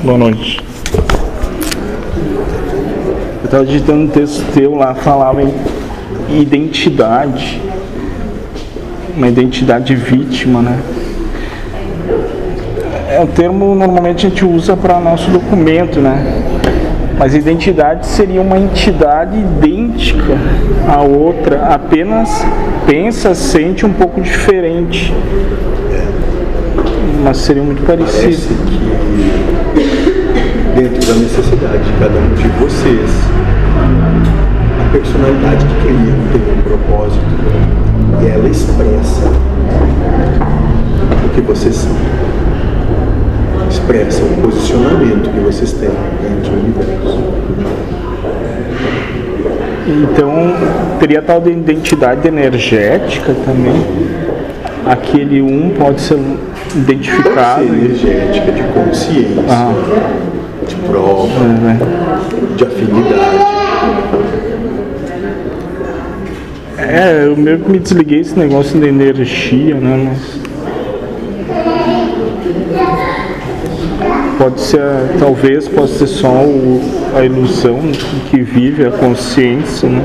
Boa noite. Eu estava digitando um texto teu lá, falava em identidade. Uma identidade vítima, né? É um termo normalmente a gente usa para nosso documento, né? Mas identidade seria uma entidade idêntica à outra, apenas pensa, sente um pouco diferente. Mas seria muito Parece parecido. que dentro da necessidade de cada um de vocês, a personalidade que cria tem um propósito e ela expressa o que vocês são. Expressa o posicionamento que vocês têm dentro do universo. Então, teria tal de identidade energética também. Aquele um pode ser identificado. Ser energética, de consciência, Ah. de prova, É, né? de afinidade. É, eu meio que me desliguei esse negócio da energia, né? Mas. Pode ser, talvez, pode ser só o- a ilusão que vive a consciência, né?